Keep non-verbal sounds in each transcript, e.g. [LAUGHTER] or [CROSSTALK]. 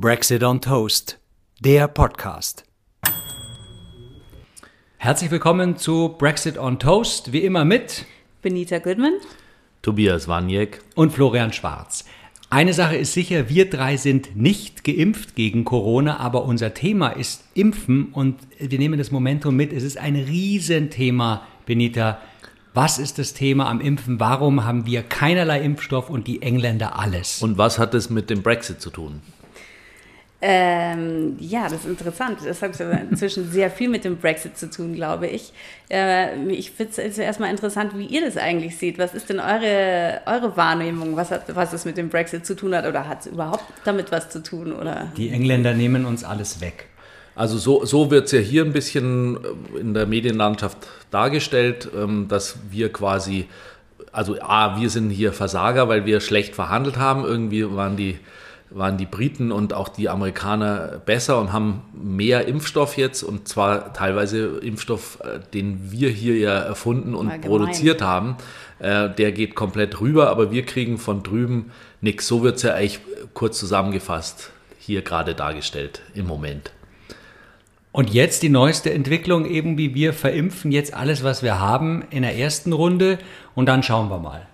Brexit on Toast, der Podcast. Herzlich willkommen zu Brexit on Toast, wie immer mit Benita Goodman, Tobias Waniek und Florian Schwarz. Eine Sache ist sicher, wir drei sind nicht geimpft gegen Corona, aber unser Thema ist Impfen und wir nehmen das Momentum mit. Es ist ein Riesenthema, Benita. Was ist das Thema am Impfen? Warum haben wir keinerlei Impfstoff und die Engländer alles? Und was hat es mit dem Brexit zu tun? Ähm, ja, das ist interessant. Das hat inzwischen sehr viel mit dem Brexit zu tun, glaube ich. Äh, ich finde es erstmal interessant, wie ihr das eigentlich seht. Was ist denn eure, eure Wahrnehmung, was, hat, was es mit dem Brexit zu tun hat oder hat es überhaupt damit was zu tun? Oder? Die Engländer nehmen uns alles weg. Also so, so wird es ja hier ein bisschen äh, in der Medienlandschaft dargestellt, ähm, dass wir quasi, also A, wir sind hier Versager, weil wir schlecht verhandelt haben. Irgendwie waren die waren die Briten und auch die Amerikaner besser und haben mehr Impfstoff jetzt und zwar teilweise Impfstoff, äh, den wir hier ja erfunden und Allgemein. produziert haben. Äh, der geht komplett rüber, aber wir kriegen von drüben nichts. So wird es ja eigentlich kurz zusammengefasst hier gerade dargestellt im Moment. Und jetzt die neueste Entwicklung, eben wie wir verimpfen jetzt alles, was wir haben in der ersten Runde und dann schauen wir mal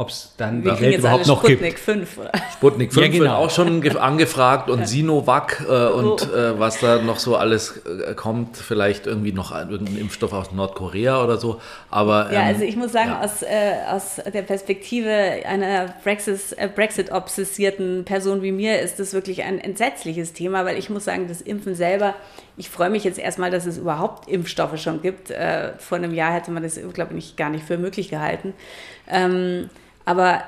ob es dann Wir die Welt überhaupt noch Sputnik gibt. 5, oder? Sputnik 5 ja, genau. wird auch schon [LAUGHS] angefragt und Sinovac äh, und oh. äh, was da noch so alles äh, kommt, vielleicht irgendwie noch irgendein Impfstoff aus Nordkorea oder so. Aber, ähm, ja, also ich muss sagen, ja. aus, äh, aus der Perspektive einer äh, Brexit-obsessierten Person wie mir ist das wirklich ein entsetzliches Thema, weil ich muss sagen, das Impfen selber, ich freue mich jetzt erstmal, dass es überhaupt Impfstoffe schon gibt. Äh, vor einem Jahr hätte man das, glaube ich, gar nicht für möglich gehalten. Ähm, aber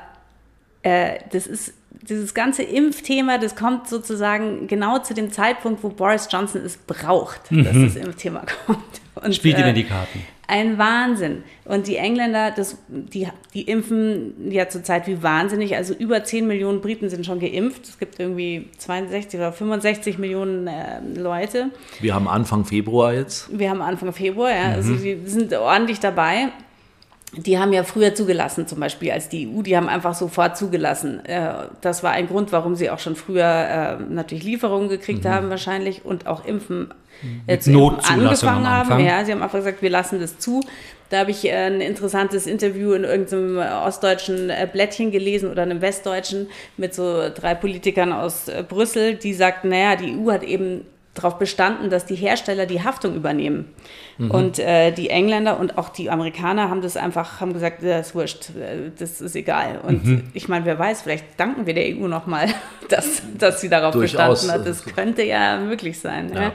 äh, das ist dieses ganze Impfthema, das kommt sozusagen genau zu dem Zeitpunkt, wo Boris Johnson es braucht, mhm. dass das Impfthema [LAUGHS] kommt. Und, Spielt ihm in die Karten. Ein Wahnsinn. Und die Engländer, das, die, die impfen ja zurzeit wie wahnsinnig. Also über 10 Millionen Briten sind schon geimpft. Es gibt irgendwie 62 oder 65 Millionen äh, Leute. Wir haben Anfang Februar jetzt. Wir haben Anfang Februar, ja. Also mhm. Also sie sind ordentlich dabei die haben ja früher zugelassen, zum Beispiel als die EU, die haben einfach sofort zugelassen. Äh, das war ein Grund, warum sie auch schon früher äh, natürlich Lieferungen gekriegt mhm. haben wahrscheinlich und auch Impfen äh, zu angefangen haben. Ja, sie haben einfach gesagt, wir lassen das zu. Da habe ich ein interessantes Interview in irgendeinem ostdeutschen Blättchen gelesen oder einem westdeutschen mit so drei Politikern aus Brüssel, die sagten, naja, die EU hat eben darauf bestanden, dass die Hersteller die Haftung übernehmen. Mhm. Und äh, die Engländer und auch die Amerikaner haben das einfach, haben gesagt, das ist wurscht, äh, das ist egal. Und mhm. ich meine, wer weiß, vielleicht danken wir der EU nochmal, [LAUGHS] dass, dass sie darauf Durchaus. bestanden hat. Das könnte ja möglich sein. Ja. Ja.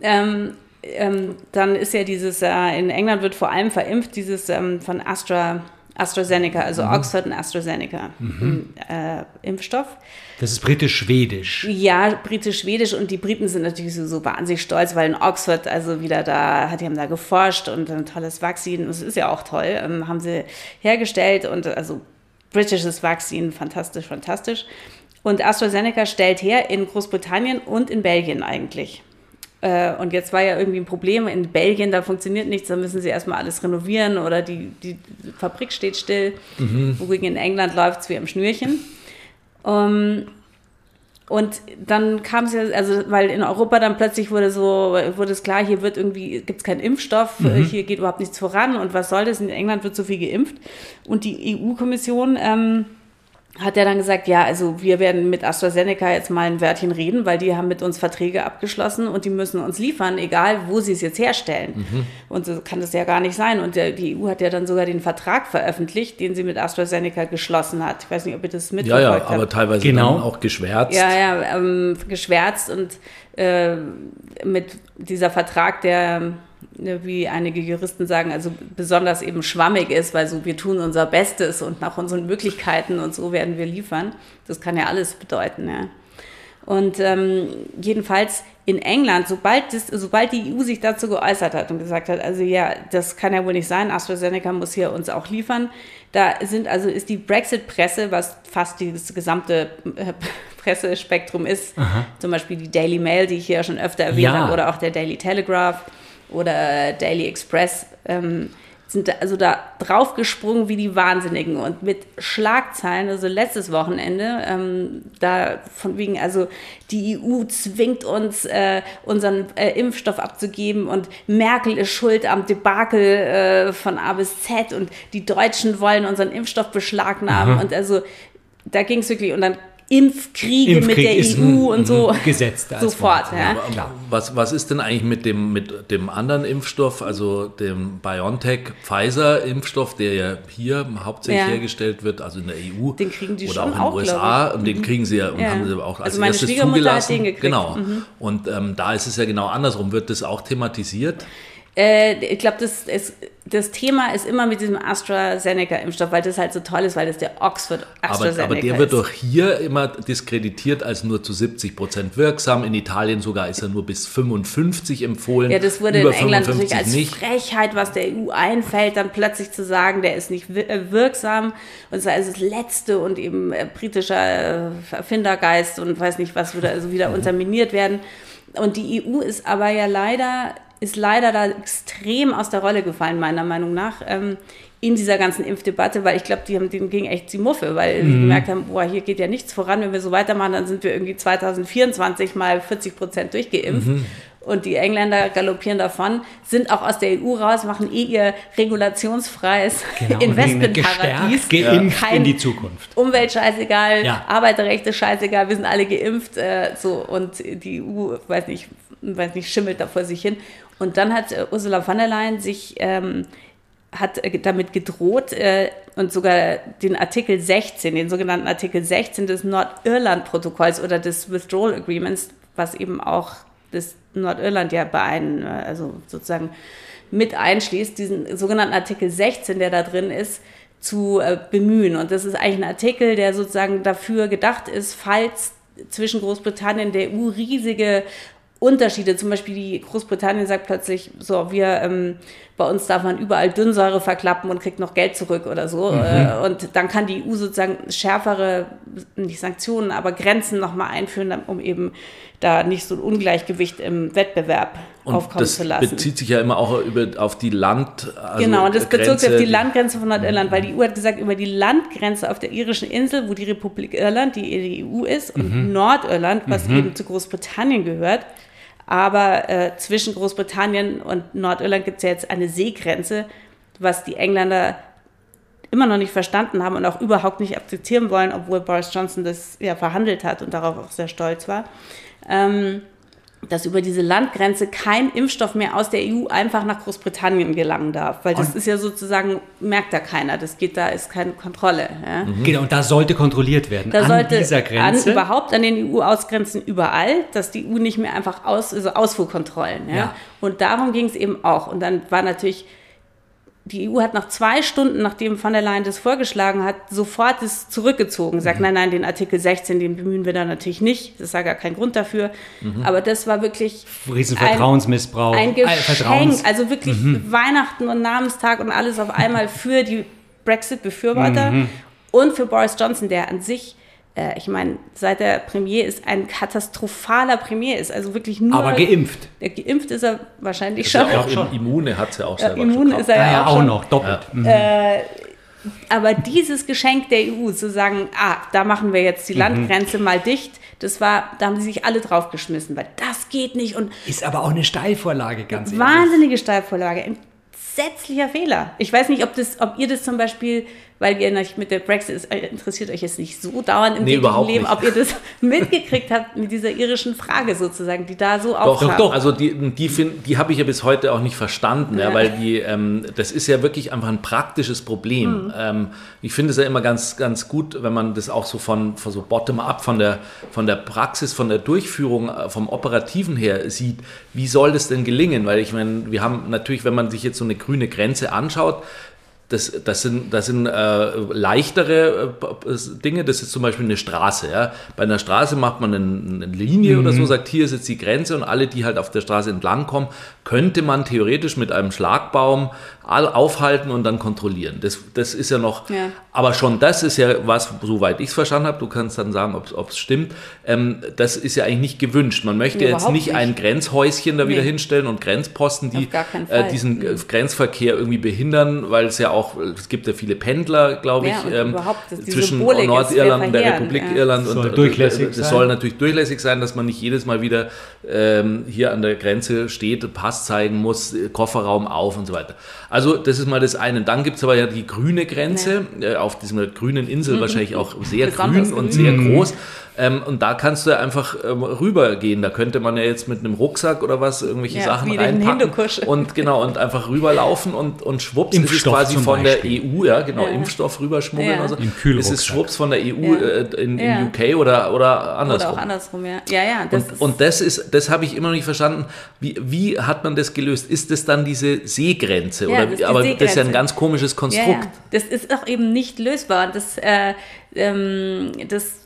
Ähm, ähm, dann ist ja dieses, äh, in England wird vor allem verimpft, dieses ähm, von Astra AstraZeneca, also mhm. Oxford und AstraZeneca mhm. äh, Impfstoff. Das ist britisch-schwedisch. Ja, britisch-schwedisch und die Briten sind natürlich so, so, wahnsinnig stolz, weil in Oxford also wieder da, die haben da geforscht und ein tolles Vakzin, das ist ja auch toll, ähm, haben sie hergestellt und also britisches Vakzin, fantastisch, fantastisch. Und AstraZeneca stellt her in Großbritannien und in Belgien eigentlich. Äh, und jetzt war ja irgendwie ein Problem in Belgien, da funktioniert nichts, da müssen sie erstmal alles renovieren oder die, die Fabrik steht still. Mhm. Wogegen in England läuft es wie am Schnürchen. Um, ähm, und dann kam es ja, also weil in Europa dann plötzlich wurde so, wurde es klar, hier wird irgendwie, gibt es keinen Impfstoff, mhm. hier geht überhaupt nichts voran und was soll das? In England wird so viel geimpft. Und die EU-Kommission ähm, hat er dann gesagt, ja, also wir werden mit AstraZeneca jetzt mal ein Wörtchen reden, weil die haben mit uns Verträge abgeschlossen und die müssen uns liefern, egal wo sie es jetzt herstellen. Mhm. Und so kann das ja gar nicht sein. Und der, die EU hat ja dann sogar den Vertrag veröffentlicht, den sie mit AstraZeneca geschlossen hat. Ich weiß nicht, ob ihr das mitverfolgt habt. Ja, ja, aber teilweise genau. auch geschwärzt. Ja, ja, ähm, geschwärzt und äh, mit dieser Vertrag, der wie einige Juristen sagen, also besonders eben schwammig ist, weil so wir tun unser Bestes und nach unseren Möglichkeiten und so werden wir liefern. Das kann ja alles bedeuten. Ja. Und ähm, jedenfalls in England, sobald, das, sobald die EU sich dazu geäußert hat und gesagt hat, also ja, das kann ja wohl nicht sein, AstraZeneca muss hier uns auch liefern, da sind also ist die Brexit-Presse, was fast das gesamte äh, [LAUGHS] Pressespektrum ist, Aha. zum Beispiel die Daily Mail, die ich hier schon öfter erwähnt ja. habe, oder auch der Daily Telegraph, oder Daily Express ähm, sind da, also da draufgesprungen wie die Wahnsinnigen und mit Schlagzeilen, also letztes Wochenende, ähm, da von wegen, also die EU zwingt uns, äh, unseren äh, Impfstoff abzugeben und Merkel ist schuld am Debakel äh, von A bis Z und die Deutschen wollen unseren Impfstoff beschlagnahmen mhm. und also da ging es wirklich und dann Impfkriege Impfkrieg mit der EU und so. Gesetzt. Sofort. Ja. Was, was ist denn eigentlich mit dem, mit dem anderen Impfstoff, also dem BioNTech-Pfizer-Impfstoff, der ja hier hauptsächlich ja. hergestellt wird, also in der EU den kriegen die oder schon auch in den USA und den mhm. kriegen sie ja und ja. haben sie auch als also meine erstes zugelassen. Hat den gekriegt. Genau. Mhm. Und ähm, da ist es ja genau andersrum. Wird das auch thematisiert? Äh, ich glaube, das, das Thema ist immer mit diesem AstraZeneca-Impfstoff, weil das halt so toll ist, weil das der Oxford AstraZeneca aber, aber der wird doch hier immer diskreditiert als nur zu 70 Prozent wirksam. In Italien sogar ist er nur bis 55 empfohlen. Ja, das wurde in England natürlich als nicht. Frechheit, was der EU einfällt, dann plötzlich zu sagen, der ist nicht äh, wirksam. Und es ist das Letzte und eben äh, britischer Erfindergeist und weiß nicht, was würde also wieder mhm. unterminiert werden. Und die EU ist aber ja leider ist leider da extrem aus der Rolle gefallen, meiner Meinung nach, ähm, in dieser ganzen Impfdebatte, weil ich glaube, die haben, denen ging echt die Muffe, weil mhm. sie gemerkt haben, boah, hier geht ja nichts voran, wenn wir so weitermachen, dann sind wir irgendwie 2024 mal 40 Prozent durchgeimpft. Mhm. Und die Engländer galoppieren davon, sind auch aus der EU raus, machen eh ihr regulationsfreies genau, [LAUGHS] Investmentparadies. Geimpft in die Zukunft. Umwelt scheißegal, ja. Arbeiterrechte scheißegal, wir sind alle geimpft. Äh, so, und die EU, weiß nicht, weiß nicht, schimmelt da vor sich hin. Und dann hat äh, Ursula von der Leyen sich ähm, hat äh, damit gedroht äh, und sogar den Artikel 16, den sogenannten Artikel 16 des Nordirland-Protokolls oder des Withdrawal Agreements, was eben auch das Nordirland ja bei einem, äh, also sozusagen mit einschließt, diesen sogenannten Artikel 16, der da drin ist, zu äh, bemühen. Und das ist eigentlich ein Artikel, der sozusagen dafür gedacht ist, falls zwischen Großbritannien und der EU riesige Unterschiede. Zum Beispiel die Großbritannien sagt plötzlich, so, wir, ähm, bei uns darf man überall Dünnsäure verklappen und kriegt noch Geld zurück oder so. Mhm. Äh, und dann kann die EU sozusagen schärfere, nicht Sanktionen, aber Grenzen nochmal einführen, um eben da nicht so ein Ungleichgewicht im Wettbewerb und aufkommen zu lassen. Das bezieht sich ja immer auch über, auf die Land. Also genau, und das bezog sich auf die Landgrenze von Nordirland, weil die EU hat gesagt, über die Landgrenze auf der irischen Insel, wo die Republik Irland, die die EU ist, und mhm. Nordirland, was mhm. eben zu Großbritannien gehört, aber äh, zwischen Großbritannien und Nordirland gibt es ja jetzt eine Seegrenze, was die Engländer immer noch nicht verstanden haben und auch überhaupt nicht akzeptieren wollen, obwohl Boris Johnson das ja verhandelt hat und darauf auch sehr stolz war. Ähm, dass über diese Landgrenze kein Impfstoff mehr aus der EU einfach nach Großbritannien gelangen darf. Weil das und ist ja sozusagen, merkt da keiner, das geht da, ist keine Kontrolle. Ja. Mhm. Genau, und da sollte kontrolliert werden da an sollte dieser Grenze. An, überhaupt an den EU-Ausgrenzen überall, dass die EU nicht mehr einfach aus, also Ausfuhrkontrollen. Ja. ja. Und darum ging es eben auch. Und dann war natürlich die EU hat nach zwei Stunden, nachdem von der Leyen das vorgeschlagen hat, sofort es zurückgezogen. Sagt, mhm. nein, nein, den Artikel 16, den bemühen wir da natürlich nicht. Das ist ja gar kein Grund dafür. Mhm. Aber das war wirklich Riesenvertrauensmissbrauch. Ein, ein Geschenk. Vertrauens also wirklich mhm. Weihnachten und Namenstag und alles auf einmal für die Brexit-Befürworter mhm. und für Boris Johnson, der an sich äh, ich meine, seit der Premier ist ein katastrophaler Premier ist, also wirklich nur. Aber geimpft. Ja, geimpft ist er wahrscheinlich ist schon. Ja auch schon. Immune hat es ja auch selber ja, Immune ist er ja, ja auch, auch noch, doppelt. Ja. Mhm. Äh, aber dieses Geschenk der EU, zu sagen, ah, da machen wir jetzt die mhm. Landgrenze mal dicht, das war, da haben sie sich alle draufgeschmissen, weil das geht nicht und. Ist aber auch eine Steilvorlage, ganz ehrlich. Wahnsinnige Steilvorlage. Entsetzlicher Fehler. Ich weiß nicht, ob, das, ob ihr das zum Beispiel weil ihr mit der Brexit interessiert euch jetzt nicht so dauernd im nee, Leben, ob ihr das [LAUGHS] mitgekriegt habt mit dieser irischen Frage sozusagen, die da so auftaucht. Doch, doch, also die, die, die habe ich ja bis heute auch nicht verstanden, ja. ja weil die, ähm, das ist ja wirklich einfach ein praktisches Problem. Mhm. Ähm, ich finde es ja immer ganz, ganz gut, wenn man das auch so von, von so bottom-up, von der, von der Praxis, von der Durchführung, äh, vom Operativen her sieht, wie soll das denn gelingen? Weil ich meine, wir haben natürlich, wenn man sich jetzt so eine grüne Grenze anschaut, das, das sind, das sind äh, leichtere äh, Dinge. Das ist zum Beispiel eine Straße. Ja? Bei einer Straße macht man eine, eine Linie mhm. oder so, sagt, hier ist jetzt die Grenze und alle, die halt auf der Straße entlang kommen, könnte man theoretisch mit einem Schlagbaum aufhalten und dann kontrollieren. Das, das ist ja noch, ja. aber schon das ist ja was, soweit ich es verstanden habe, du kannst dann sagen, ob es stimmt, ähm, das ist ja eigentlich nicht gewünscht. Man möchte nee, jetzt nicht, nicht, ein Grenzhäuschen da nee. wieder hinstellen und Grenzposten, die äh, diesen mhm. Grenzverkehr irgendwie behindern, weil es ja auch, es gibt ja viele Pendler, glaube ich, ja, ähm, zwischen Symbolik Nordirland und der Republik ja. Irland. Soll und, durchlässig es soll natürlich durchlässig sein, dass man nicht jedes Mal wieder ähm, hier an der Grenze steht, Pass zeigen muss, Kofferraum auf und so weiter. Also das ist mal das eine. Dann gibt es aber ja die grüne Grenze, äh, auf dieser grünen Insel mhm. wahrscheinlich auch sehr grün und sehr mhm. groß. Ähm, und da kannst du einfach ähm, rübergehen. Da könnte man ja jetzt mit einem Rucksack oder was irgendwelche ja, Sachen reinpacken und genau und einfach rüberlaufen und, und schwupps Impfstoff ist es quasi von Beispiel. der EU, ja genau, ja. Impfstoff rüberschmuggeln. Ja. Also. Im es ist schwupps von der EU äh, in, in UK oder, oder andersrum. Oder auch andersrum, ja. Ja, ja. Das und, und das ist, das habe ich immer noch nicht verstanden. Wie, wie hat man das gelöst? Ist das dann diese Seegrenze? oder, das aber Seegrenze. das ist ja ein ganz komisches Konstrukt. Das ist auch eben nicht lösbar. Das, äh, ähm, das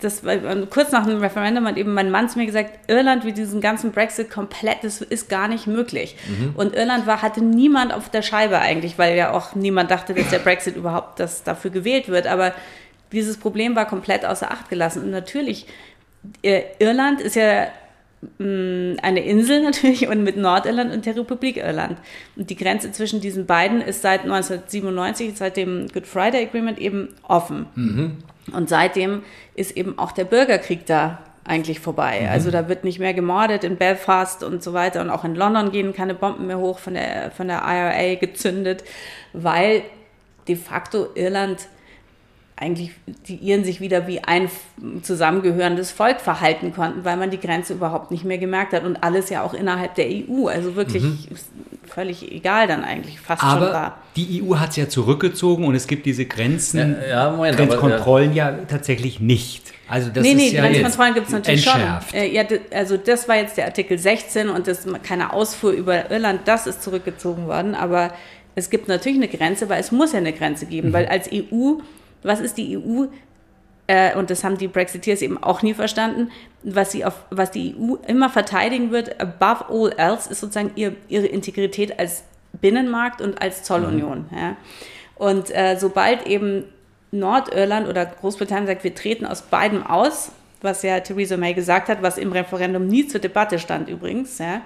das kurz nach dem Referendum hat eben mein Mann zu mir gesagt, Irland wie diesen ganzen Brexit komplett, das ist gar nicht möglich. Mhm. Und Irland war, hatte niemand auf der Scheibe eigentlich, weil ja auch niemand dachte, dass der Brexit überhaupt das dafür gewählt wird. Aber dieses Problem war komplett außer Acht gelassen. Und natürlich, äh, Irland ist ja mm, eine Insel [LAUGHS] natürlich und mit Nordirland und der Republik Irland. Und die Grenze zwischen diesen beiden ist seit 1997, seit dem Good Friday Agreement eben offen. Mhm. Und seitdem ist eben auch der Bürgerkrieg da eigentlich vorbei. Mhm. Also da wird nicht mehr gemordet in Belfast und so weiter und auch in London gehen keine Bomben mehr hoch von der, von der IRA gezündet, weil de facto Irland eigentlich die Iren sich wieder wie ein zusammengehörendes Volk verhalten konnten, weil man die Grenze überhaupt nicht mehr gemerkt hat und alles ja auch innerhalb der EU. Also wirklich mhm. völlig egal dann eigentlich fast aber schon war. Die EU hat es ja zurückgezogen und es gibt diese Grenzen, ja, ja, Moment, Grenzkontrollen aber, ja. ja. tatsächlich nicht. Also das nee, nee, ist ja Grenzkontrollen gibt es natürlich entschärft. schon. Äh, ja, also das war jetzt der Artikel 16 und das keine Ausfuhr über Irland, das ist zurückgezogen worden, aber es gibt natürlich eine Grenze, weil es muss ja eine Grenze geben, mhm. weil als EU was ist die EU? Äh, und das haben die Brexiteers eben auch nie verstanden, was, sie auf, was die EU immer verteidigen wird, above all else, ist sozusagen ihr, ihre Integrität als Binnenmarkt und als Zollunion. Mhm. Ja. Und äh, sobald eben Nordirland oder Großbritannien sagt, wir treten aus beidem aus, was ja Theresa May gesagt hat, was im Referendum nie zur Debatte stand übrigens, ja,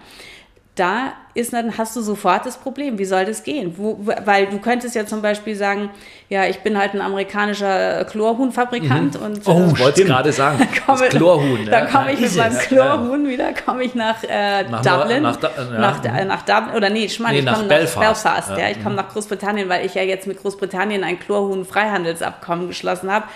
da ist dann hast du sofort das Problem. Wie soll das gehen? Wo, weil du könntest ja zum Beispiel sagen, ja, ich bin halt ein amerikanischer Chlorhuhnfabrikant mhm. und oh, äh, ich wollte gerade sagen, [LAUGHS] das Chlorhuhn. Da komme ich mit meinem Chlorhuhn ja. wieder, komme ich nach, äh, nach Dublin, nach, ja. nach, äh, nach, Dublin oder nee, ich meine, nee, ich komme nach Belfast. Belfast ja. ja. ich komme nach Großbritannien, weil ich ja jetzt mit Großbritannien ein Chlorhuhn-Freihandelsabkommen geschlossen habe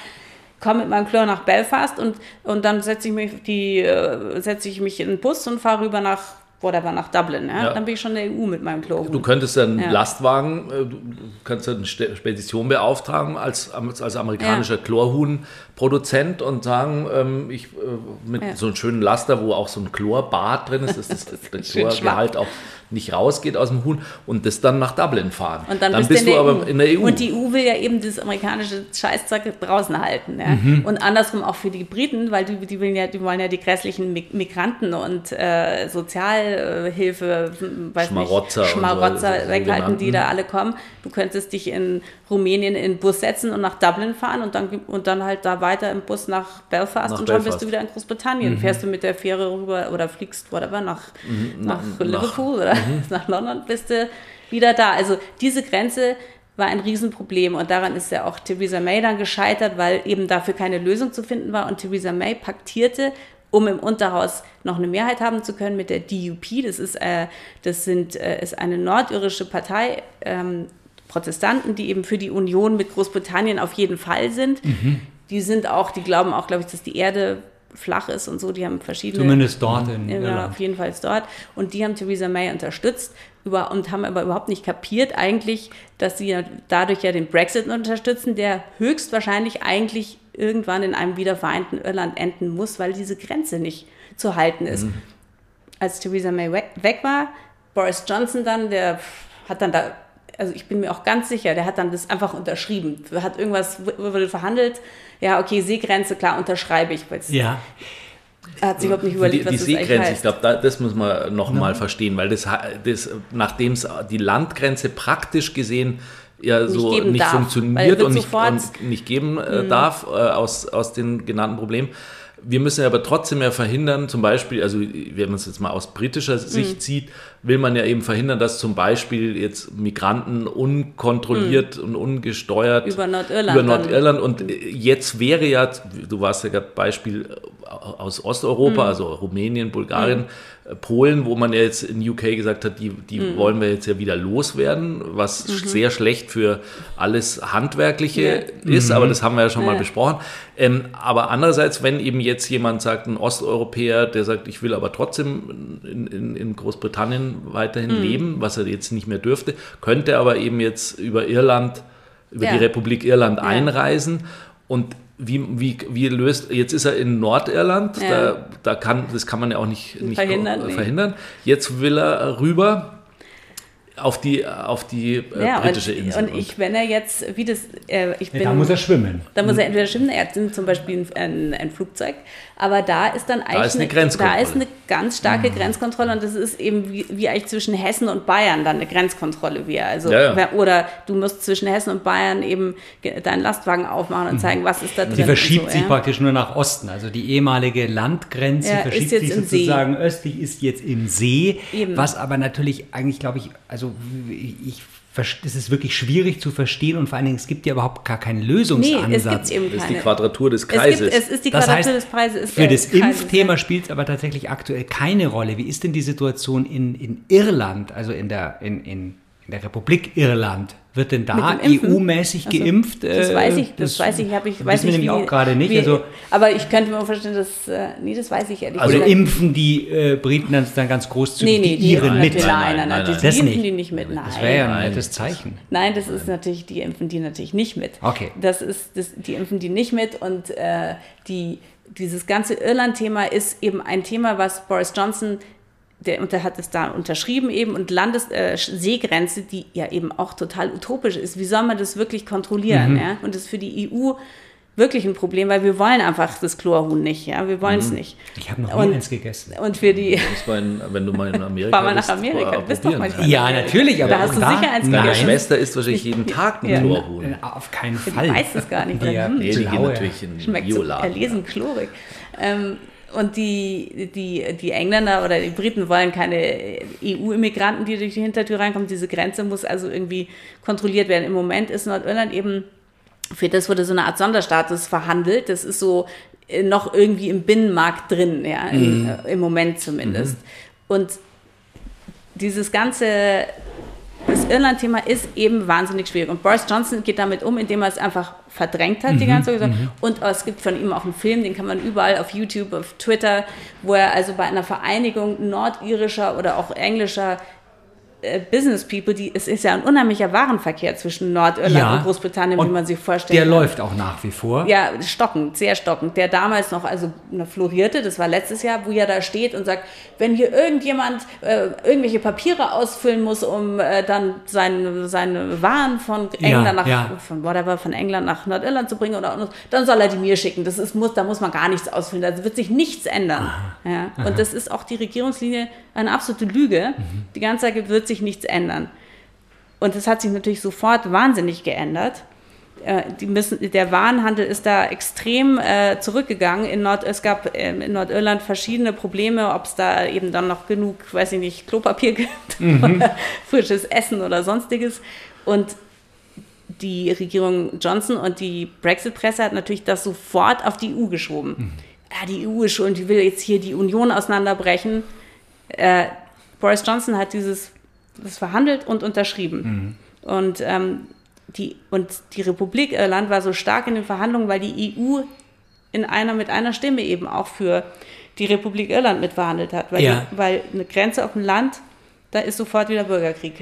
komme mit meinem Chlor nach Belfast und, und dann setze ich mich die äh, setze ich mich in den Bus und fahre rüber nach whatever, nach Dublin. Ja? ja? Dann bin ich schon in der EU mit meinem Klo. Du könntest dann ja. Lastwagen, äh, du kannst eine Spedition beauftragen als, als amerikanischer ja. Chlorhuhnproduzent und sagen, ähm, ich äh, mit ja. so einem schönen Laster, wo auch so ein Chlorbad drin ist, dass das, das, [LAUGHS] das Chlorgehalt auch nicht rausgeht aus dem Huhn und das dann nach Dublin fahren. Und dann, dann bist, du aber EU. in der EU. Und die EU will ja eben das amerikanische Scheißzeug draußen halten. Ja? Mhm. Und andersrum auch für die Briten, weil die, die, wollen, ja, die wollen ja die grässlichen Migranten und äh, Sozialhilfe, weiß Schmarotzer, nicht, Schmarotzer so, weghalten, die da alle kommen. Du könntest dich in Rumänien in den Bus setzen und nach Dublin fahren und dann, und dann halt da weiter im Bus nach Belfast nach und schon bist du wieder in Großbritannien. Mhm. Fährst du mit der Fähre rüber oder fliegst, whatever, nach, mhm. nach, nach Liverpool oder mhm. [LAUGHS] nach London, bist du wieder da. Also diese Grenze war ein Riesenproblem und daran ist ja auch Theresa May dann gescheitert, weil eben dafür keine Lösung zu finden war und Theresa May paktierte um im Unterhaus noch eine Mehrheit haben zu können mit der DUP. Das ist, äh, das sind, äh, ist eine nordirische Partei, ähm, Protestanten, die eben für die Union mit Großbritannien auf jeden Fall sind. Mhm. Die sind auch, die glauben auch, glaube ich, dass die Erde flach ist und so. Die haben verschiedene. Zumindest dort in ja, Irland. Auf jeden Fall dort. Und die haben Theresa May unterstützt über, und haben aber überhaupt nicht kapiert eigentlich, dass sie ja dadurch ja den Brexit unterstützen, der höchstwahrscheinlich eigentlich irgendwann in einem wiedervereinten Irland enden muss, weil diese Grenze nicht zu halten ist. Mhm. Als Theresa May weg war, Boris Johnson dann, der hat dann da also ich bin mir auch ganz sicher, der hat dann das einfach unterschrieben. Hat irgendwas wurde verhandelt. Ja, okay, Seegrenze, klar, unterschreibe ich. Ja. Er hat sich überhaupt nicht überlegt, die, die was das Seegrenze, eigentlich ich heißt. glaube, da, das muss man noch mal verstehen, weil das, das nachdem es die Landgrenze praktisch gesehen ja so geben nicht darf, funktioniert und nicht, Mhm. und nicht geben äh, darf äh, aus, aus den genannten Problemen. Wir müssen aber trotzdem ja verhindern, zum Beispiel, also wenn man es jetzt mal aus britischer Sicht Mhm. sieht, will man ja eben verhindern, dass zum Beispiel jetzt Migranten unkontrolliert und ungesteuert Mhm. Über Nordirland über. Nordirland und äh, jetzt wäre ja, du warst ja gerade Beispiel äh, aus Osteuropa, also Rumänien, Bulgarien, äh, Polen, wo man ja jetzt in UK gesagt hat, die, die wollen wir jetzt ja wieder loswerden, was sehr schlecht für alles Handwerkliche ist, aber das haben wir ja schon mal Ja. besprochen. Ähm, aber andererseits, wenn eben jetzt jemand sagt, ein Osteuropäer, der sagt, ich will aber trotzdem in, in, in Großbritannien weiterhin leben, was er jetzt nicht mehr dürfte, könnte aber eben jetzt über Irland, über Ja. die Republik Irland einreisen. Und wie, wie, wie löst, jetzt ist er in Nordirland, Ja. da, da kann, das kann man ja auch nicht, nicht Verhindern, äh, nee. verhindern. Jetzt will er rüber auf die, auf die äh, Ja, britische und, Insel. und ich, wenn er jetzt, wie das, äh, ich Ja, bin, da muss er schwimmen. Da muss er entweder schwimmen, er hat zum Beispiel ein, ein Flugzeug, aber da ist dann eigentlich ist eine Grenzkontrolle. da ist eine ganz starke Grenzkontrolle und das ist eben wie, wie eigentlich zwischen Hessen und Bayern dann eine Grenzkontrolle wäre. Also Ja, ja. oder du musst zwischen Hessen und Bayern eben deinen Lastwagen aufmachen und zeigen, was ist da drin. Die verschiebt so, sich ja. praktisch nur nach Osten. Also die ehemalige Landgrenze Ja, verschiebt sich sozusagen östlich, ist jetzt im See. Eben. Was aber natürlich eigentlich, glaube ich, also ich vers- es ist wirklich schwierig zu verstehen und vor allen Dingen, es gibt ja überhaupt gar keinen Nee, Lösungsansatz. es gibt eben das ist die. Quadratur des es, Kreises. gibt, es ist die Das Quadratur heißt, des Preises. Ist Für das Kreises, Impfthema ja. spielt es aber tatsächlich aktuell keine Rolle. Wie ist denn die Situation in, in Irland, also in der, in, in, in der Republik Irland? Wird denn da? EU-mäßig Also, geimpft? Das Äh, weiß ich, das, weiß ich, habe ich, wissen weiß wir nicht, nämlich wie, auch gerade nicht. Wie, also, aber ich könnte mir vorstellen, dass, äh, nee, das weiß ich ehrlich Also gesagt. impfen die äh, Briten dann, dann ganz großzügig Nee, nee, die Iren mit? Nein, nein, Nein, nein, nein, die Das impfen nicht. die nicht mit. Nein. Das wäre ja ein Nein. nettes Zeichen. Nein, das ist natürlich, die impfen die natürlich nicht mit. Okay. Das ist, das, die impfen die nicht mit und äh, die, dieses ganze Irland-Thema ist eben ein Thema, was Boris Johnson, der, und der hat es da unterschrieben eben und Landes, äh, die ja eben auch total utopisch ist. Wie soll man das wirklich Mhm. kontrollieren? Ja? Und das ist für die EU wirklich ein Problem, weil wir wollen einfach das Chlorhuhn nicht. Ja? Wir wollen es Mhm. nicht. Ich habe noch Und- nie eins gegessen. Und für die, man, wenn du mal in [LAUGHS] Amerika mal nach bist, Amerika, mal du bist doch manchmal- Ja, natürlich, aber Da hast du sicher eins gegessen. Schwester isst wahrscheinlich jeden Tag ein Ja. Chlorhuhn. Auf keinen Fall. weiß es gar nicht. Die, Hm, Nee, die gehen natürlich in Schmeckt so Bioladen. erlesen chlorig. Ähm, und die, die, die Engländer oder die Briten wollen keine EU-Immigranten, die durch die Hintertür reinkommen. Diese Grenze muss also irgendwie kontrolliert werden. Im Moment ist Nordirland eben, für das wurde so eine Art Sonderstatus verhandelt. Das ist so äh, noch irgendwie im Binnenmarkt drin, ja, im, äh, im Moment zumindest. Und dieses ganze das Irland-Thema ist eben wahnsinnig schwierig. Und Boris Johnson geht damit um, indem er es einfach verdrängt hat, die ganze Zeit. Und es gibt von ihm auch einen Film, den kann man überall auf YouTube, auf Twitter, wo er also bei einer Vereinigung nordirischer oder auch englischer äh, Business People, die, es ist ja ein unheimlicher Warenverkehr zwischen Nordirland Ja. und Großbritannien, wie Und man sich vorstellt. Der läuft auch nach wie vor. Ja, stockend, sehr stockend. Der damals noch also florierte, das war letztes Jahr, wo er da steht und sagt, wenn hier irgendjemand äh, irgendwelche Papiere ausfüllen muss, um äh, dann seine, seine Waren von England Ja, nach ja. von whatever von England nach Nordirland zu bringen oder dann soll er die mir schicken. Das ist muss, da muss man gar nichts ausfüllen, da wird sich nichts ändern. Ja. Und das ist auch die Regierungslinie eine absolute Lüge. Mhm. Die ganze Zeit wird sich nichts ändern. Und das hat sich natürlich sofort wahnsinnig geändert. Äh, Die müssen, der Warenhandel ist da extrem äh, zurückgegangen. In Nord, es gab ähm, in Nordirland verschiedene Probleme, ob es da eben dann noch genug, weiß ich nicht, Klopapier [LAUGHS] gibt oder frisches Essen oder sonstiges. Und die Regierung Johnson und die Brexit-Presse hat natürlich das sofort auf die EU geschoben. Ja, die EU ist schuld, die will jetzt hier die Union auseinanderbrechen. Äh, Boris Johnson hat dieses das verhandelt und unterschrieben. Und, ähm, die, und die Republik Irland war so stark in den Verhandlungen, weil die EU in einer, mit einer Stimme eben auch für die Republik Irland mitverhandelt hat. Weil, Ja. die, weil eine Grenze auf dem Land, da ist sofort wieder Bürgerkrieg.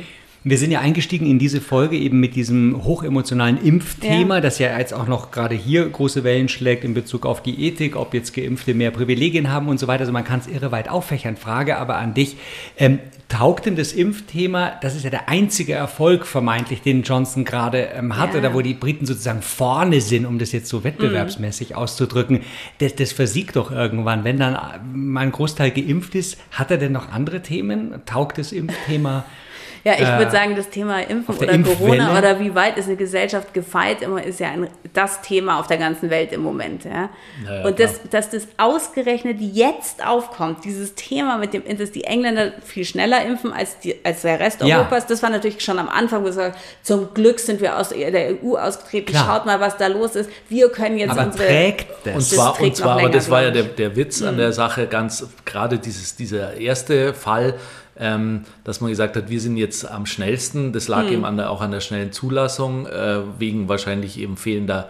Wir sind ja eingestiegen in diese Folge eben mit diesem hochemotionalen Impfthema, Ja. das ja jetzt auch noch gerade hier große Wellen schlägt in Bezug auf die Ethik, ob jetzt Geimpfte mehr Privilegien haben und so weiter. Also man kann es irre weit auffächern. Frage aber an dich. Ähm, taugt denn das Impfthema, das ist ja der einzige Erfolg vermeintlich, den Johnson gerade ähm, hat, Ja. oder wo die Briten sozusagen vorne sind, um das jetzt so wettbewerbsmäßig auszudrücken, das, das versiegt doch irgendwann. Wenn dann mal ein Großteil geimpft ist, hat er denn noch andere Themen? Taugt das Impfthema? Ja, ich Äh, würde sagen, das Thema Impfen oder Impfwelle? Corona oder wie weit ist eine Gesellschaft gefeit, immer ist ja ein, das Thema auf der ganzen Welt im Moment. Ja? Ja, ja, und das, dass das ausgerechnet jetzt aufkommt, dieses Thema mit dem, dass die Engländer viel schneller impfen als, die, als der Rest Ja. Europas, das war natürlich schon am Anfang gesagt, zum Glück sind wir aus der EU ausgetreten, Klar. schaut mal, was da los ist. Wir können jetzt Aber unsere... trägt Und das? zwar, trägt und zwar aber das war ja der, der Witz Mhm. an der Sache, ganz gerade dieses, dieser erste Fall, ähm, dass man gesagt hat, wir sind jetzt am schnellsten. Das Mhm. lag eben an der, auch an der schnellen Zulassung, äh, wegen wahrscheinlich eben fehlender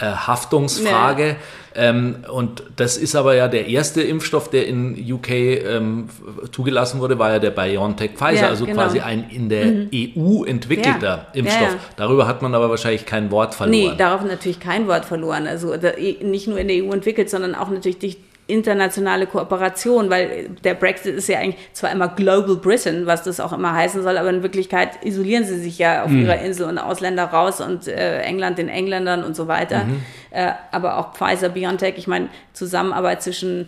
äh, Haftungsfrage. Ähm, und das ist aber ja der erste Impfstoff, der in UK ähm, zugelassen wurde, war ja der BioNTech Pfizer, Ja, also genau. quasi ein in der EU entwickelter Ja. Impfstoff. Ja. Darüber hat man aber wahrscheinlich kein Wort verloren. Nee, darauf natürlich kein Wort verloren. Also da, nicht nur in der EU entwickelt, sondern auch natürlich durch internationale Kooperation, weil der Brexit ist ja eigentlich zwar immer Global Britain, was das auch immer heißen soll, aber in Wirklichkeit isolieren sie sich ja auf ihrer Insel und Ausländer raus und äh, England den Engländern und so weiter. Äh, aber auch Pfizer, BioNTech, ich meine, Zusammenarbeit zwischen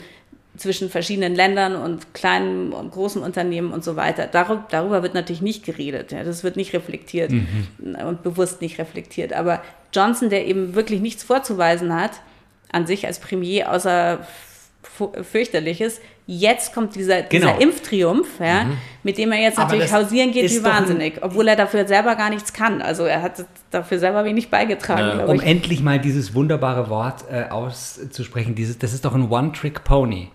zwischen verschiedenen Ländern und kleinen und großen Unternehmen und so weiter. Darüber, darüber wird natürlich nicht geredet. Ja. Das wird nicht reflektiert und bewusst nicht reflektiert. Aber Johnson, der eben wirklich nichts vorzuweisen hat, an sich als Premier, außer fürchterliches, jetzt kommt dieser, Genau. dieser Impftriumph, ja, mit dem er jetzt Aber natürlich hausieren geht wie wahnsinnig, obwohl er dafür selber gar nichts kann. Also er hat dafür selber wenig beigetragen, glaube Um ich. endlich mal dieses wunderbare Wort äh, auszusprechen, dieses, das ist doch ein One-Trick-Pony.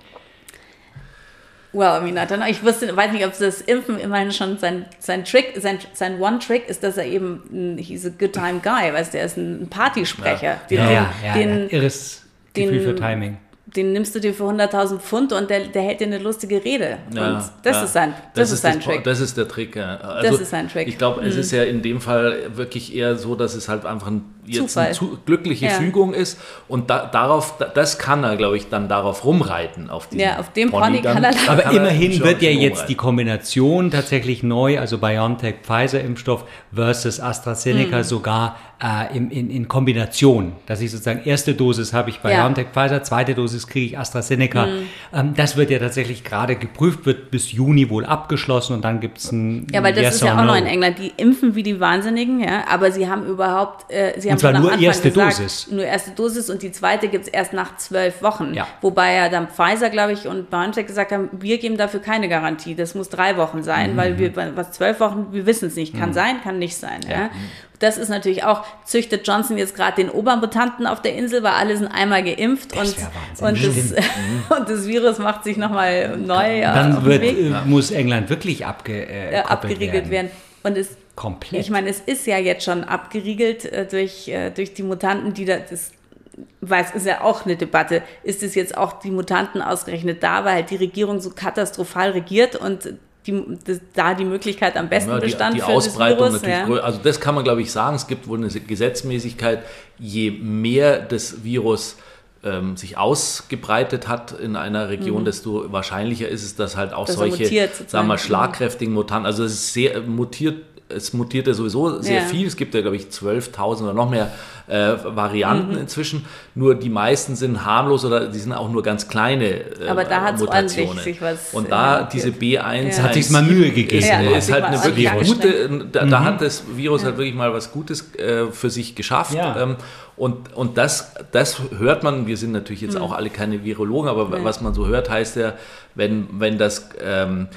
Well, I mean, I don't know. Ich wusste, weiß nicht, ob das Impfen immerhin schon sein, sein Trick, sein, sein One-Trick ist, dass er eben, ein- he's a good time guy, weißt du, er ist ein Partysprecher. Ja, den, ja, ja, den, ja. irres Gefühl für Timing. Den nimmst du dir für 100.000 Pfund und der, der hält dir eine lustige Rede. Ja, und das ja. ist sein, das, ist sein das, Trick. Das ist der Trick. Ja. Also, ist sein Trick. Mhm. Ich glaube, es ist ja in dem Fall wirklich eher so, dass es halt einfach ein, jetzt eine zu, glückliche Ja. Fügung ist und da, darauf, da- das kann er, glaube ich, dann darauf rumreiten. Auf diesen Ja, auf dem Pony kann er dann- Aber kann er immerhin wird ja jetzt die rumreiten. Kombination tatsächlich neu, also BioNTech-Pfizer-Impfstoff versus AstraZeneca Hm. sogar äh, in, in, in Kombination. Dass ich sozusagen erste Dosis habe ich Ja. BioNTech-Pfizer, zweite Dosis kriege ich AstraZeneca. Ähm, das wird ja tatsächlich gerade geprüft, wird bis Juni wohl abgeschlossen und dann gibt es ein Ja, weil das Yes ist ja auch no. noch in England. Die impfen wie die Wahnsinnigen, ja, aber sie haben überhaupt, äh, sie haben zwar nur Anfang erste gesagt, Dosis. Nur erste Dosis und die zweite gibt es erst nach zwölf Wochen. Ja. Wobei ja dann Pfizer, glaube ich, und BioNTech gesagt haben, wir geben dafür keine Garantie. Das muss drei Wochen sein, Mhm. weil wir, was zwölf Wochen, wir wissen es nicht. Kann sein, kann nicht sein. Ja. Das ist natürlich auch, züchtet Johnson jetzt gerade den Obermutanten auf der Insel, weil alle sind einmal geimpft Das und, und, das, [LAUGHS] und das Virus macht sich nochmal neu Dann wird, äh, muss England wirklich abge, äh, abgeriegelt werden. Und es, Komplett. ich meine, es ist ja jetzt schon abgeriegelt äh, durch, äh, durch die Mutanten, die da, das, weil es ist ja auch eine Debatte, ist es jetzt auch die Mutanten ausgerechnet da, weil halt die Regierung so katastrophal regiert und die, das, da die Möglichkeit am besten Ja, die, bestand die für Ausbreitung das Virus. natürlich Ja. Also das kann man, glaube ich, sagen. Es gibt wohl eine Gesetzmäßigkeit, je mehr das Virus ähm, sich ausgebreitet hat in einer Region, desto wahrscheinlicher ist es, dass halt auch Mhm. Er solche, mutiert sagen wir, Mhm. schlagkräftigen Mutanten, also es ist sehr mutiert, es mutiert ja sowieso sehr Ja. viel. Es gibt ja, glaube ich, 12.000 oder noch mehr äh, Mhm. Varianten inzwischen. Nur die meisten sind harmlos oder die sind auch nur ganz kleine äh, Aber da hat's Mutationen. ordentlich sich was, Und äh, da mutiert. diese B1 Ja. Hat sich's mal Mühe gegeben. ist, Ja, hat ist sich halt eine wirklich gute, da, da hat das Virus halt wirklich mal was Gutes äh, für sich geschafft. Ja. Ähm, und und das, das hört man, wir sind natürlich jetzt auch alle keine Virologen, aber was man so hört, heißt ja, wenn, wenn das ähm,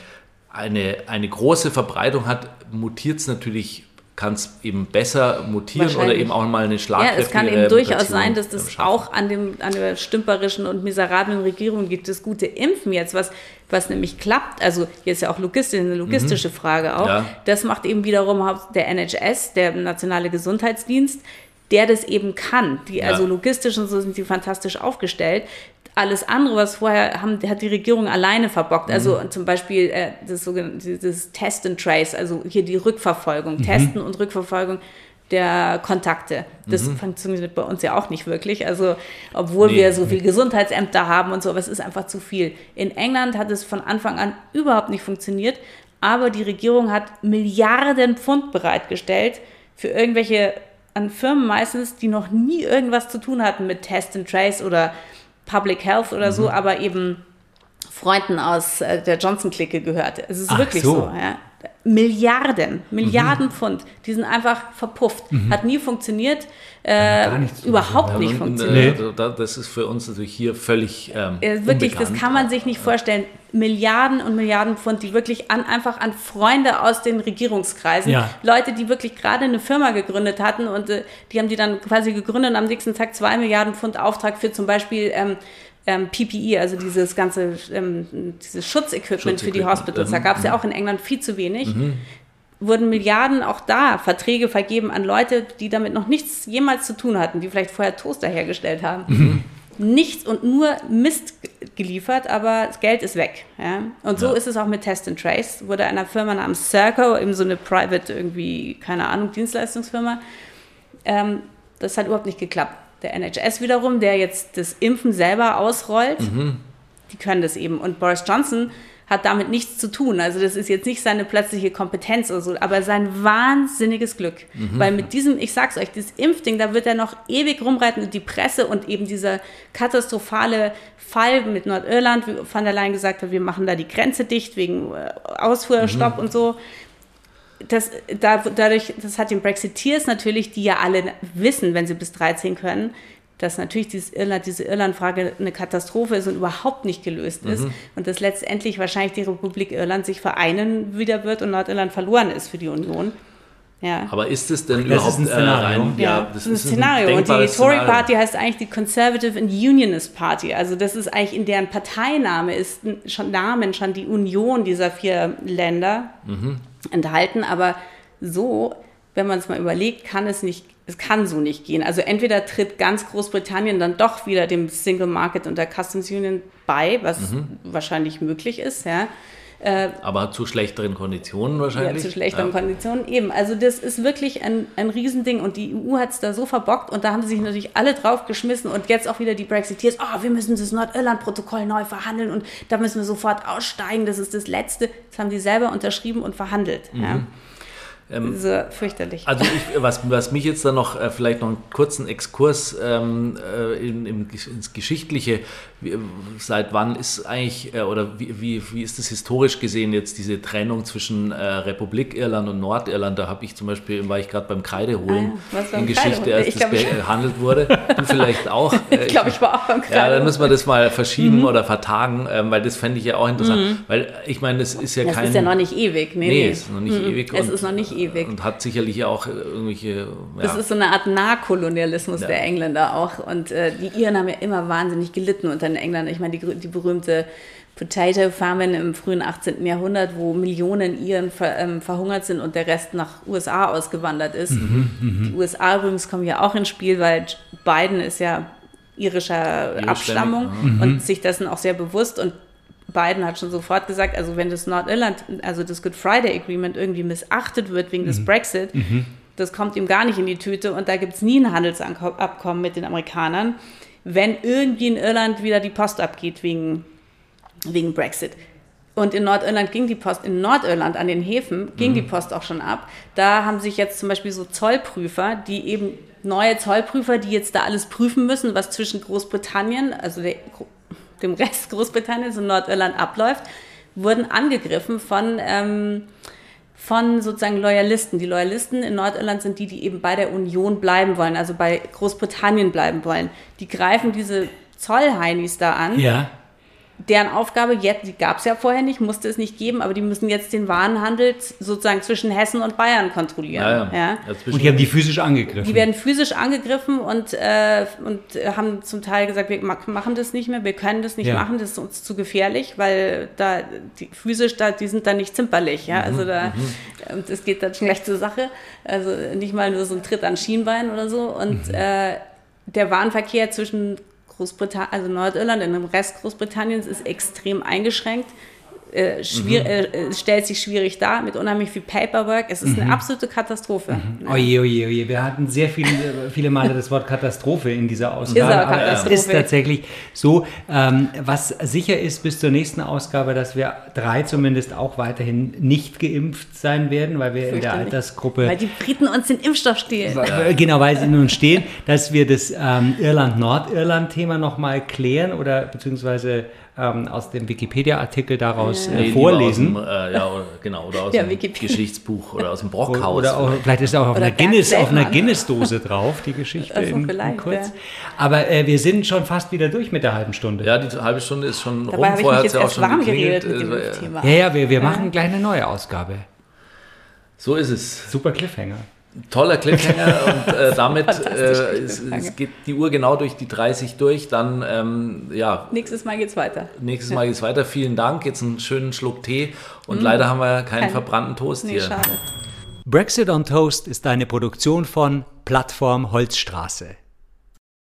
eine, eine große Verbreitung hat, mutiert es natürlich, kann es eben besser mutieren oder eben auch mal eine Ja, schlagkräftige es kann eben durchaus sein, dass das schaffen. auch an, dem, an der stümperischen und miserablen Regierung gibt. Das gute Impfen jetzt, was, was nämlich klappt, also hier ist ja auch logistisch, eine logistische Frage auch, Ja. das macht eben wiederum der NHS, der Nationale Gesundheitsdienst, der das eben kann. Die, Ja. Also logistisch und so sind die fantastisch aufgestellt. Alles andere, was vorher haben, hat die Regierung alleine verbockt. Also mhm. zum Beispiel äh, das sogenannte Test and Trace, also hier die Rückverfolgung, mhm. Testen und Rückverfolgung der Kontakte. Das mhm. funktioniert bei uns ja auch nicht wirklich. Also, obwohl nee. wir so viel Gesundheitsämter haben und so, aber es ist einfach zu viel. In England hat es von Anfang an überhaupt nicht funktioniert, aber die Regierung hat Milliarden Pfund bereitgestellt für irgendwelche an Firmen meistens, die noch nie irgendwas zu tun hatten mit Test and Trace oder Public Health oder mhm. so, aber eben Freunden aus äh, der Johnson-Clique gehört. Es ist Ach wirklich so. so ja. Milliarden, Milliarden mhm. Pfund, die sind einfach verpufft. Mhm. Hat nie funktioniert, äh, überhaupt ja, nicht und, funktioniert. Nee. Das ist für uns natürlich hier völlig ähm, Wirklich, unbekannt. das kann man sich nicht vorstellen. Milliarden und Milliarden Pfund, die wirklich an, einfach an Freunde aus den Regierungskreisen, ja. Leute, die wirklich gerade eine Firma gegründet hatten und äh, die haben die dann quasi gegründet und am nächsten Tag zwei Milliarden Pfund Auftrag für zum Beispiel ähm, ähm, PPE, also dieses ganze ähm, dieses Schutzequipment, für die Hospitals. Da gab es ja mhm. auch in England viel zu wenig. Mhm. Wurden Milliarden auch da Verträge vergeben an Leute, die damit noch nichts jemals zu tun hatten, die vielleicht vorher Toaster hergestellt haben. Mhm. Nichts und nur Mist geliefert, aber das Geld ist weg. Ja? Und so ja. ist es auch mit Test and Trace. Wurde einer Firma namens Circo, eben so eine Private, irgendwie, keine Ahnung, Dienstleistungsfirma, ähm, das hat überhaupt nicht geklappt der NHS wiederum, der jetzt das Impfen selber ausrollt, mhm. die können das eben. Und Boris Johnson hat damit nichts zu tun. Also das ist jetzt nicht seine plötzliche Kompetenz oder so, aber sein wahnsinniges Glück. Mhm. Weil mit diesem, ich sag's euch, dieses Impfding, da wird er noch ewig rumreiten und die Presse und eben dieser katastrophale Fall mit Nordirland, wie von der Leyen gesagt hat, wir machen da die Grenze dicht wegen äh, Ausfuhrstopp mhm. und so das, da, dadurch, das hat den Brexiteers natürlich, die ja alle wissen, wenn sie bis 13 können, dass natürlich dieses Irland, diese Irland-Frage eine Katastrophe ist und überhaupt nicht gelöst ist mhm. und dass letztendlich wahrscheinlich die Republik Irland sich vereinen wieder wird und Nordirland verloren ist für die Union. Ja. Aber ist es denn das überhaupt ein Szenario? Äh, rein, ja, ja, das ist ein Szenario. Ein und die Tory Party heißt eigentlich die Conservative and Unionist Party. Also das ist eigentlich in deren Parteiname ist schon Namen schon die Union dieser vier Länder. Mhm enthalten. Aber so, wenn man es mal überlegt, kann es nicht, es kann so nicht gehen. Also entweder tritt ganz Großbritannien dann doch wieder dem Single Market und der Customs Union bei, was mhm. wahrscheinlich möglich ist, ja. Äh, Aber zu schlechteren Konditionen wahrscheinlich. Ja, zu schlechteren ja. Konditionen eben. Also das ist wirklich ein, ein Riesending und die EU hat es da so verbockt und da haben sie sich natürlich alle drauf geschmissen und jetzt auch wieder die Brexiteers, oh, wir müssen das Nordirland-Protokoll neu verhandeln und da müssen wir sofort aussteigen, das ist das Letzte. Das haben die selber unterschrieben und verhandelt. Mhm. Ja. Ähm, so fürchterlich. Also ich, was, was mich jetzt dann noch, äh, vielleicht noch einen kurzen Exkurs ähm, äh, in, in, ins Geschichtliche, wie, seit wann ist eigentlich, äh, oder wie, wie, wie ist das historisch gesehen jetzt, diese Trennung zwischen äh, Republik Irland und Nordirland? Da habe ich zum Beispiel, war ich gerade beim Kreideholen ah, ja. in Geschichte, als das behandelt wurde. Du vielleicht auch. [LAUGHS] ich äh, glaube, ich war auch beim Kreideholen. Ja, dann müssen wir das mal verschieben mhm. oder vertagen, ähm, weil das fände ich ja auch interessant. Mhm. Weil ich meine, das ist ja das kein... Das ist ja noch nicht ewig. Nee, nee, nee. ist noch nicht mhm. ewig. Es ist noch nicht ewig. Und hat sicherlich auch irgendwelche. Ja. Das ist so eine Art Nahkolonialismus ja. der Engländer auch. Und äh, die Iren haben ja immer wahnsinnig gelitten unter den Engländern. Ich meine, die, die berühmte Potato Famine im frühen 18. Jahrhundert, wo Millionen Iren ver, ähm, verhungert sind und der Rest nach USA ausgewandert ist. Mhm, mhm, die USA übrigens kommen ja auch ins Spiel, weil Biden ist ja irischer Abstammung mhm. und sich dessen auch sehr bewusst und Biden hat schon sofort gesagt, also wenn das Nordirland, also das Good Friday Agreement irgendwie missachtet wird wegen mhm. des Brexit, mhm. das kommt ihm gar nicht in die Tüte und da gibt es nie ein Handelsabkommen mit den Amerikanern, wenn irgendwie in Irland wieder die Post abgeht wegen, wegen Brexit. Und in Nordirland ging die Post, in Nordirland an den Häfen ging mhm. die Post auch schon ab. Da haben sich jetzt zum Beispiel so Zollprüfer, die eben neue Zollprüfer, die jetzt da alles prüfen müssen, was zwischen Großbritannien, also der dem Rest Großbritanniens und Nordirland abläuft, wurden angegriffen von, ähm, von sozusagen Loyalisten. Die Loyalisten in Nordirland sind die, die eben bei der Union bleiben wollen, also bei Großbritannien bleiben wollen. Die greifen diese Zollheinis da an. Ja deren Aufgabe, jetzt, die gab es ja vorher nicht, musste es nicht geben, aber die müssen jetzt den Warenhandel sozusagen zwischen Hessen und Bayern kontrollieren. Ja, ja. Ja. Und die haben die physisch angegriffen. Die werden physisch angegriffen und, äh, und haben zum Teil gesagt, wir machen das nicht mehr, wir können das nicht machen, das ist uns zu gefährlich, weil da die, physisch, da, die sind da nicht zimperlich. Ja? Also da, mhm. das geht dann schon gleich zur Sache. Also nicht mal nur so ein Tritt an Schienbein oder so. Und mhm. äh, der Warenverkehr zwischen Großbritannien, also Nordirland, in dem Rest Großbritanniens ist extrem eingeschränkt. Äh, schwier mhm. äh, stellt sich schwierig dar mit unheimlich viel Paperwork. Es ist mhm. eine absolute Katastrophe. Mhm. Oje, oje, oje. Wir hatten sehr viele, viele Male das Wort Katastrophe in dieser Ausgabe. Ist aber es ist tatsächlich so. Ähm, was sicher ist bis zur nächsten Ausgabe, dass wir drei zumindest auch weiterhin nicht geimpft sein werden, weil wir in der Altersgruppe. Weil die Briten uns den Impfstoff stehlen. Äh, genau, weil sie nun stehen, dass wir das ähm, Irland-Nordirland-Thema nochmal klären oder beziehungsweise ähm, aus dem Wikipedia-Artikel daraus äh, vorlesen. Dem, äh, ja, oder, genau, oder aus ja, dem Wikipedia. Geschichtsbuch oder aus dem [LAUGHS] Brockhaus. Oder auch, vielleicht ist auch auf einer, Guinness, auf einer Guinness-Dose [LAUGHS] drauf, die Geschichte also in, in kurz. Ja. Aber äh, wir sind schon fast wieder durch mit der halben Stunde. Ja, die halbe Stunde ist schon Dabei rum. Vorher hat es ja auch schon warm geredet mit dem äh, Thema. Ja, ja, wir, wir machen gleich eine neue Ausgabe. So ist es. Super Cliffhanger. Toller Cliffhanger [LAUGHS] und äh, damit äh, es, es, geht die Uhr genau durch die 30 durch. Dann, ähm, ja. Nächstes Mal geht's weiter. Nächstes Mal geht's weiter. Vielen Dank. Jetzt einen schönen Schluck Tee und mm. leider haben wir keinen Kein, verbrannten Toast nee, hier. Schade. Brexit on Toast ist eine Produktion von Plattform Holzstraße.